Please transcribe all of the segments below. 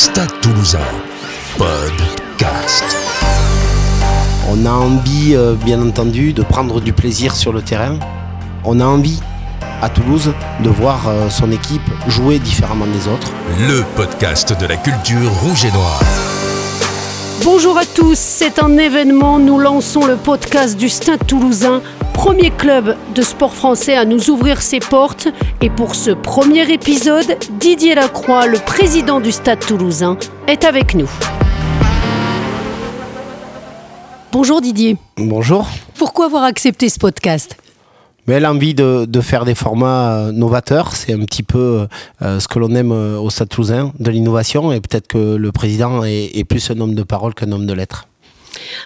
Stade Toulousain, podcast. On a envie, euh, bien entendu, de prendre du plaisir sur le terrain. On a envie, à Toulouse, de voir euh, son équipe jouer différemment des autres. Le podcast de la culture rouge et noire. Bonjour à tous, c'est un événement. Nous lançons le podcast du Stade Toulousain, premier club de sport français à nous ouvrir ses portes. Et pour ce premier épisode, Didier Lacroix, le président du Stade Toulousain, est avec nous. Bonjour Didier. Bonjour. Pourquoi avoir accepté ce podcast? Mais l'envie de, de faire des formats euh, novateurs, c'est un petit peu euh, ce que l'on aime euh, au Stade Toulousain, de l'innovation. Et peut-être que le président est, est plus un homme de parole qu'un homme de lettres.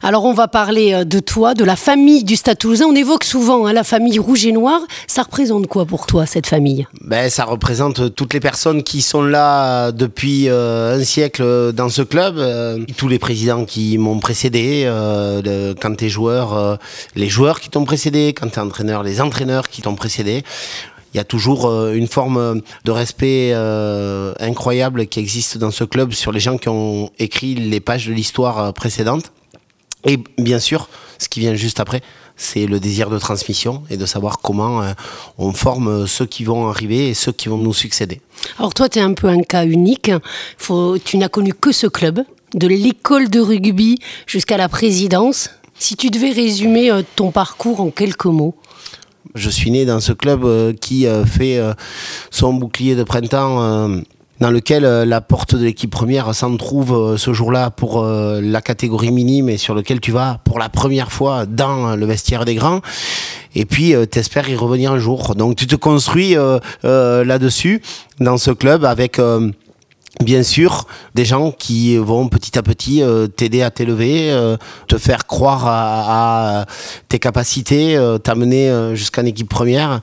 Alors on va parler euh, de toi, de la famille du Stade Toulousain. On évoque souvent hein, la famille rouge et noire. Ça représente quoi pour toi cette famille? Ben, ça représente toutes les personnes qui sont là depuis euh, un siècle dans ce club, euh, tous les présidents qui m'ont précédé, euh, quand tu es joueur, euh, les joueurs qui t'ont précédé, quand tu es entraîneur, les entraîneurs qui t'ont précédé. Il y a toujours euh, une forme de respect euh, incroyable qui existe dans ce club sur les gens qui ont écrit les pages de l'histoire euh, précédente. Et bien sûr, ce qui vient juste après, c'est le désir de transmission et de savoir comment euh, on forme ceux qui vont arriver et ceux qui vont nous succéder. Alors toi, tu es un peu un cas unique. Faut, tu n'as connu que ce club, de l'école de rugby jusqu'à la présidence. Si tu devais résumer euh, ton parcours en quelques mots. Je suis né dans ce club euh, qui fait son bouclier de printemps. Dans lequel euh, la porte de l'équipe première s'en trouve euh, ce jour-là pour euh, la catégorie minime et sur lequel tu vas pour la première fois dans le vestiaire des grands. Et puis, t'espères y revenir un jour. Donc, tu te construis là-dessus, dans ce club, avec... Bien sûr, des gens qui vont petit à petit euh, t'aider à t'élever, euh, te faire croire à, à tes capacités, euh, t'amener euh, jusqu'en équipe première.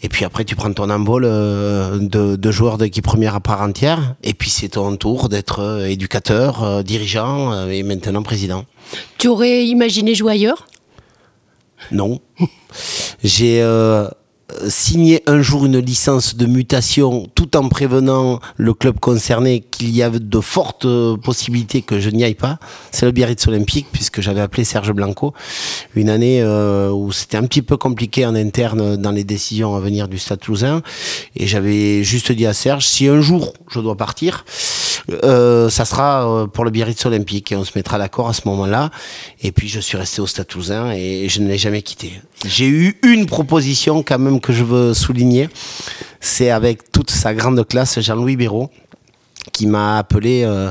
Et puis après, tu prends ton envol euh, de, de joueur d'équipe première à part entière. Et puis c'est ton tour d'être euh, éducateur, euh, dirigeant euh, et maintenant président. Tu aurais imaginé jouer ailleurs? Non. J'ai euh, signé un jour une licence de mutation tout en prévenant le club concerné qu'il y avait de fortes euh, possibilités que je n'y aille pas. C'est le Biarritz Olympique puisque j'avais appelé Serge Blanco. Une année euh, où c'était un petit peu compliqué en interne dans les décisions à venir du Stade Toulousain. Et j'avais juste dit à Serge, si un jour je dois partir, euh, ça sera euh, pour le Biarritz Olympique et on se mettra d'accord à ce moment-là. Et puis je suis resté au Stade Toulousain et je ne l'ai jamais quitté. J'ai eu une proposition quand même que je veux souligner. C'est avec toute sa grande classe Jean-Louis Béraud qui m'a appelé euh,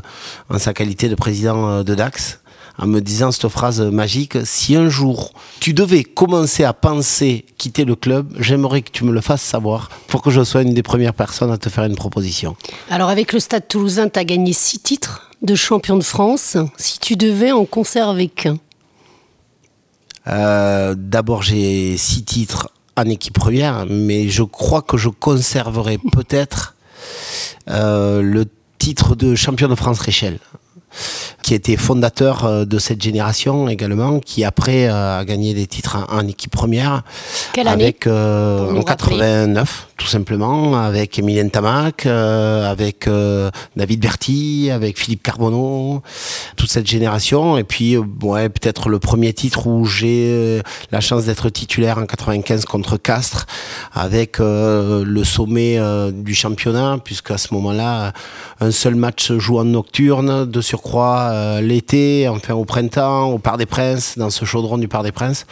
en sa qualité de président euh, de Dax en me disant cette phrase magique si un jour tu devais commencer à penser quitter le club, j'aimerais que tu me le fasses savoir pour que je sois une des premières personnes à te faire une proposition. Alors avec le Stade Toulousain, tu as gagné six titres de champion de France. Si tu devais en conserver qu'un Euh, D'abord, j'ai six titres en équipe première, mais je crois que je conserverai peut-être euh, le titre de champion de France Réchelle, qui était fondateur euh, de cette génération également, qui après euh, a gagné des titres en, en équipe première. Quelle année? Avec, euh, En 89, tout simplement, avec Emilien Tamac, euh, avec euh, David Berti, avec Philippe Carbonneau, toute cette génération. Et puis, ouais, peut-être le premier titre où j'ai la chance d'être titulaire en 95 contre Castres, avec le sommet du championnat, puisque à ce moment-là, un seul match se joue en nocturne, de surcroît euh, l'été, enfin au printemps, au Parc des Princes, dans ce chaudron du Parc des Princes.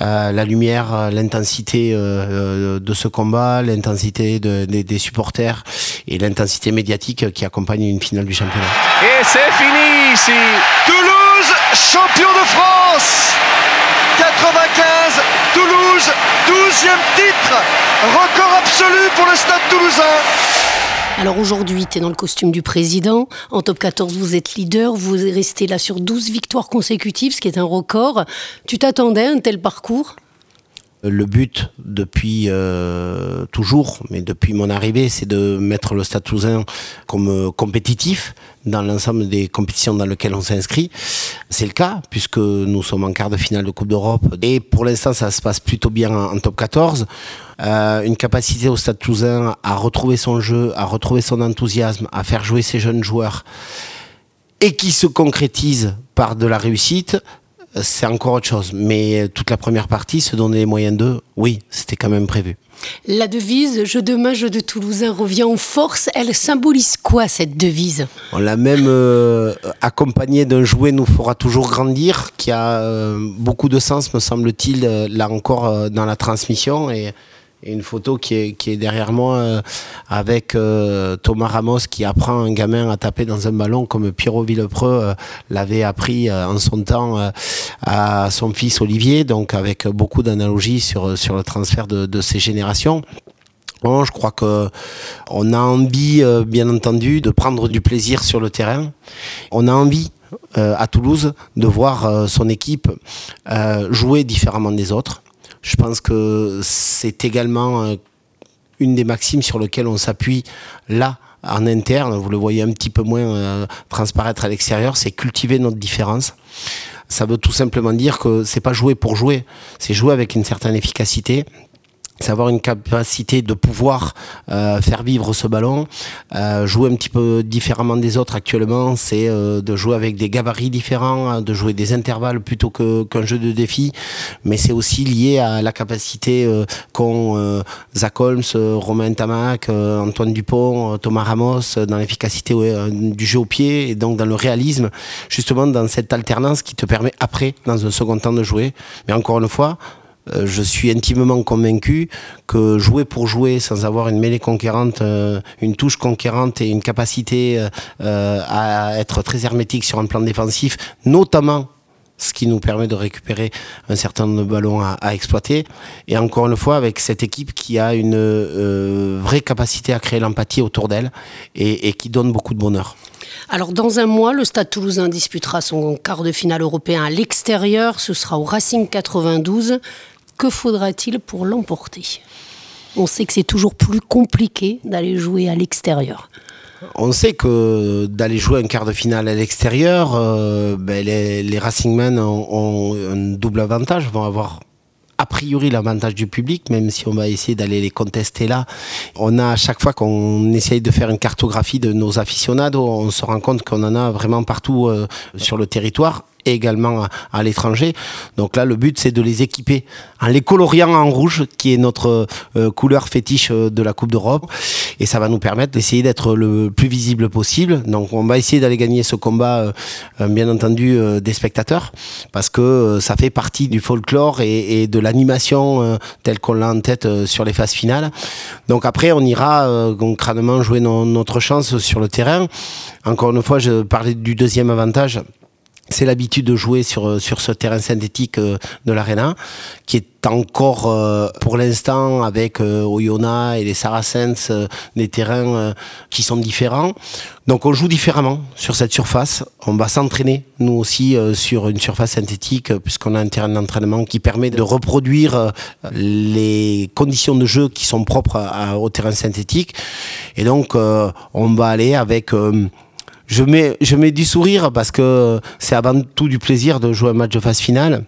Euh, la lumière, euh, l'intensité de ce combat, l'intensité de- des- des supporters et l'intensité médiatique qui accompagne une finale du championnat. Et c'est fini ici. Toulouse, champion de France. 95, Toulouse, 12e titre. Record absolu pour le stade toulousain. Alors aujourd'hui, tu es dans le costume du président. En top 14, vous êtes leader. Vous restez là sur 12 victoires consécutives, ce qui est un record. Tu t'attendais à un tel parcours? Le but depuis euh, toujours, mais depuis mon arrivée, c'est de mettre le Stade Toulousain comme euh, compétitif dans l'ensemble des compétitions dans lesquelles on s'inscrit. C'est le cas puisque nous sommes en quart de finale de Coupe d'Europe et pour l'instant ça se passe plutôt bien en, top 14. Euh, une capacité au Stade Toulousain à retrouver son jeu, à retrouver son enthousiasme, à faire jouer ses jeunes joueurs et qui se concrétise par de la réussite, c'est encore autre chose. Mais toute la première partie, se donner les moyens d'eux, oui, c'était quand même prévu. La devise Jeu de main, jeu de Toulousain revient en force. Elle symbolise quoi cette devise? On l'a même euh, accompagnée d'un jouet nous fera toujours grandir, qui a euh, beaucoup de sens, me semble-t-il, euh, là encore euh, dans la transmission. Et, et une photo qui est, derrière moi euh, avec euh, Thomas Ramos qui apprend un gamin à taper dans un ballon comme Pierrot Villepreux euh, l'avait appris en son temps à son fils Olivier, donc avec beaucoup d'analogies sur, le transfert de, de ces générations. Bon, je crois que on a envie, bien entendu, de prendre du plaisir sur le terrain. On a envie à Toulouse de voir son équipe jouer différemment des autres. Je pense que c'est également euh, une des maximes sur lesquelles on s'appuie là en interne. Vous le voyez un petit peu moins euh, transparaître à l'extérieur, c'est cultiver notre différence. Ça veut tout simplement dire que c'est pas jouer pour jouer, c'est jouer avec une certaine efficacité c'est avoir une capacité de pouvoir euh, faire vivre ce ballon, euh, jouer un petit peu différemment des autres actuellement, c'est euh, de jouer avec des gabarits différents, hein, de jouer des intervalles plutôt qu'un jeu de défi, mais c'est aussi lié à la capacité euh, qu'ont euh, Zach Holmes, euh, Romain Tamac, Antoine Dupont, Thomas Ramos dans l'efficacité du jeu au pied et donc dans le réalisme, justement dans cette alternance qui te permet après, dans un second temps, de jouer. Mais encore une fois, je suis intimement convaincu que jouer pour jouer sans avoir une mêlée conquérante, euh, une touche conquérante et une capacité euh, euh, à être très hermétique sur un plan défensif, notamment ce qui nous permet de récupérer un certain nombre de ballons à, exploiter. Et encore une fois, avec cette équipe qui a une euh, vraie capacité à créer l'empathie autour d'elle et, et qui donne beaucoup de bonheur. Alors, dans un mois, le Stade toulousain disputera son quart de finale européen à l'extérieur. Ce sera au Racing 92. Que faudra-t-il pour l'emporter? On sait que c'est toujours plus compliqué d'aller jouer à l'extérieur. On sait que d'aller jouer un quart de finale à l'extérieur, euh, ben les, les Racingmen ont, un double avantage, vont avoir a priori l'avantage du public, même si on va essayer d'aller les contester là. On a à chaque fois qu'on essaye de faire une cartographie de nos aficionados, on se rend compte qu'on en a vraiment partout euh, sur le territoire également à, à l'étranger. Donc là, le but, c'est de les équiper en les coloriant en rouge, qui est notre euh, couleur fétiche euh, de la Coupe d'Europe. Et ça va nous permettre d'essayer d'être le plus visible possible. Donc on va essayer d'aller gagner ce combat, euh, euh, bien entendu, euh, des spectateurs, parce que euh, ça fait partie du folklore et, et de l'animation telle qu'on l'a en tête sur les phases finales. Donc après, on ira concrètement jouer no- notre chance sur le terrain. Encore une fois, je parlais du deuxième avantage c'est l'habitude de jouer sur, euh, sur ce terrain synthétique euh, de l'Arena, qui est encore, euh, pour l'instant, avec euh, Oyonnax et les Saracens, des terrains qui sont différents. Donc on joue différemment sur cette surface. On va s'entraîner, nous aussi, sur une surface synthétique, puisqu'on a un terrain d'entraînement qui permet de reproduire les conditions de jeu qui sont propres à- au terrain synthétique. Et donc, on va aller avec... je mets, je mets du sourire parce que c'est avant tout du plaisir de jouer un match de phase finale.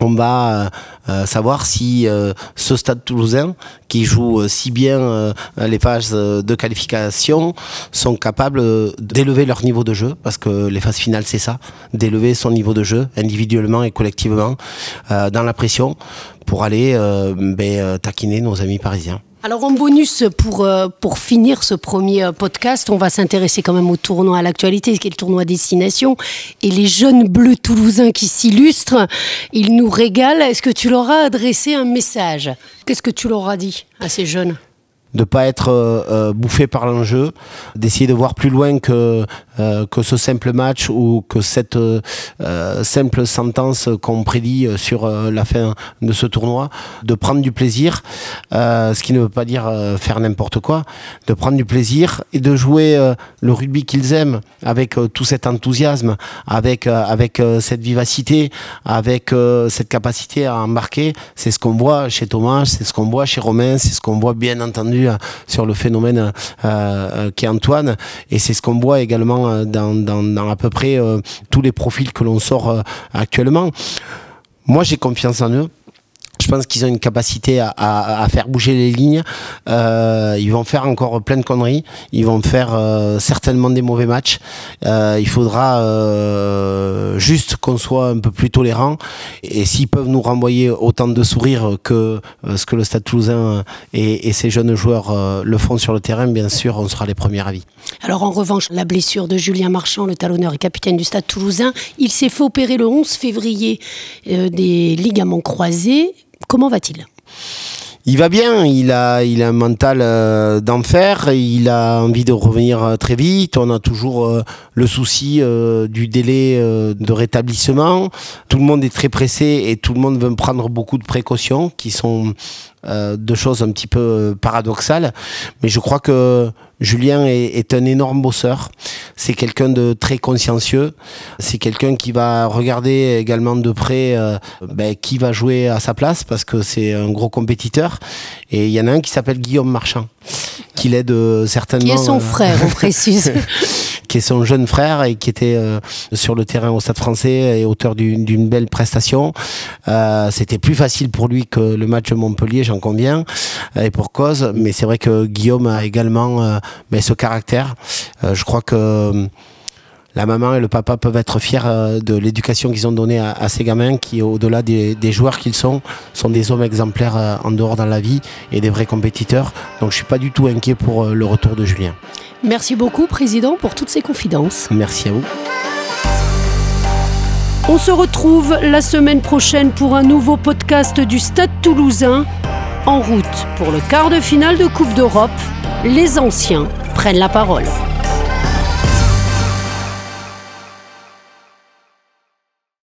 On va euh, euh, savoir si euh, ce stade toulousain, qui joue si bien les phases de qualification, sont capables d'élever leur niveau de jeu, parce que les phases finales, c'est ça, d'élever son niveau de jeu, individuellement et collectivement, dans la pression, pour aller ben, taquiner nos amis parisiens. Alors en bonus, pour, euh, pour finir ce premier euh, podcast, on va s'intéresser quand même au tournoi à l'actualité, qui est le tournoi Destination. Et les jeunes bleus toulousains qui s'illustrent, ils nous régalent. Est-ce que tu leur as adressé un message? Qu'est-ce que tu leur as dit à ces jeunes? De pas être bouffé par l'enjeu, d'essayer de voir plus loin que que ce simple match ou que cette simple sentence qu'on prédit sur la fin de ce tournoi, de prendre du plaisir, ce qui ne veut pas dire faire n'importe quoi, de prendre du plaisir et de jouer le rugby qu'ils aiment avec tout cet enthousiasme, avec avec cette vivacité, avec cette capacité à embarquer. C'est ce qu'on voit chez Thomas, c'est ce qu'on voit chez Romain, c'est ce qu'on voit bien entendu euh, sur le phénomène euh, euh, qu'est Antoine, et c'est ce qu'on voit également dans, dans, à peu près tous les profils que l'on sort actuellement. Moi, j'ai confiance en eux. Je pense qu'ils ont une capacité à, faire bouger les lignes. Euh, ils vont faire encore plein de conneries. Ils vont faire euh, certainement des mauvais matchs. Euh, il faudra juste qu'on soit un peu plus tolérant. Et s'ils peuvent nous renvoyer autant de sourires que ce que le Stade Toulousain et, et ses jeunes joueurs le font sur le terrain, bien sûr, on sera les premiers avis. Alors en revanche, la blessure de Julien Marchand, le talonneur et capitaine du Stade Toulousain, il s'est fait opérer le 11 février des ligaments croisés. Comment va-t-il? Il va bien, il a, il a un mental euh, d'enfer, il a envie de revenir euh, très vite, on a toujours euh, le souci du délai de rétablissement, tout le monde est très pressé et tout le monde veut prendre beaucoup de précautions qui sont deux choses un petit peu paradoxales, mais je crois que Julien est, un énorme bosseur. C'est quelqu'un de très consciencieux. C'est quelqu'un qui va regarder également de près euh, ben, qui va jouer à sa place parce que c'est un gros compétiteur. Et il y en a un qui s'appelle Guillaume Marchand, qui l'aide euh, certainement. Qui est son euh, frère, on précise. qui est son jeune frère et qui était euh, sur le terrain au Stade français et auteur d'une belle prestation. C'était plus facile pour lui que le match de Montpellier, j'en conviens, et pour cause. Mais c'est vrai que Guillaume a également mais ce caractère. Je crois que la maman et le papa peuvent être fiers de l'éducation qu'ils ont donnée à, ces gamins qui, au-delà des, des, joueurs qu'ils sont, sont des hommes exemplaires en dehors dans la vie et des vrais compétiteurs. Donc je suis pas du tout inquiet pour le retour de Julien. Merci beaucoup, Président, pour toutes ces confidences. Merci à vous. On se retrouve la semaine prochaine pour un nouveau podcast du Stade toulousain. En route pour le quart de finale de Coupe d'Europe, les anciens prennent la parole.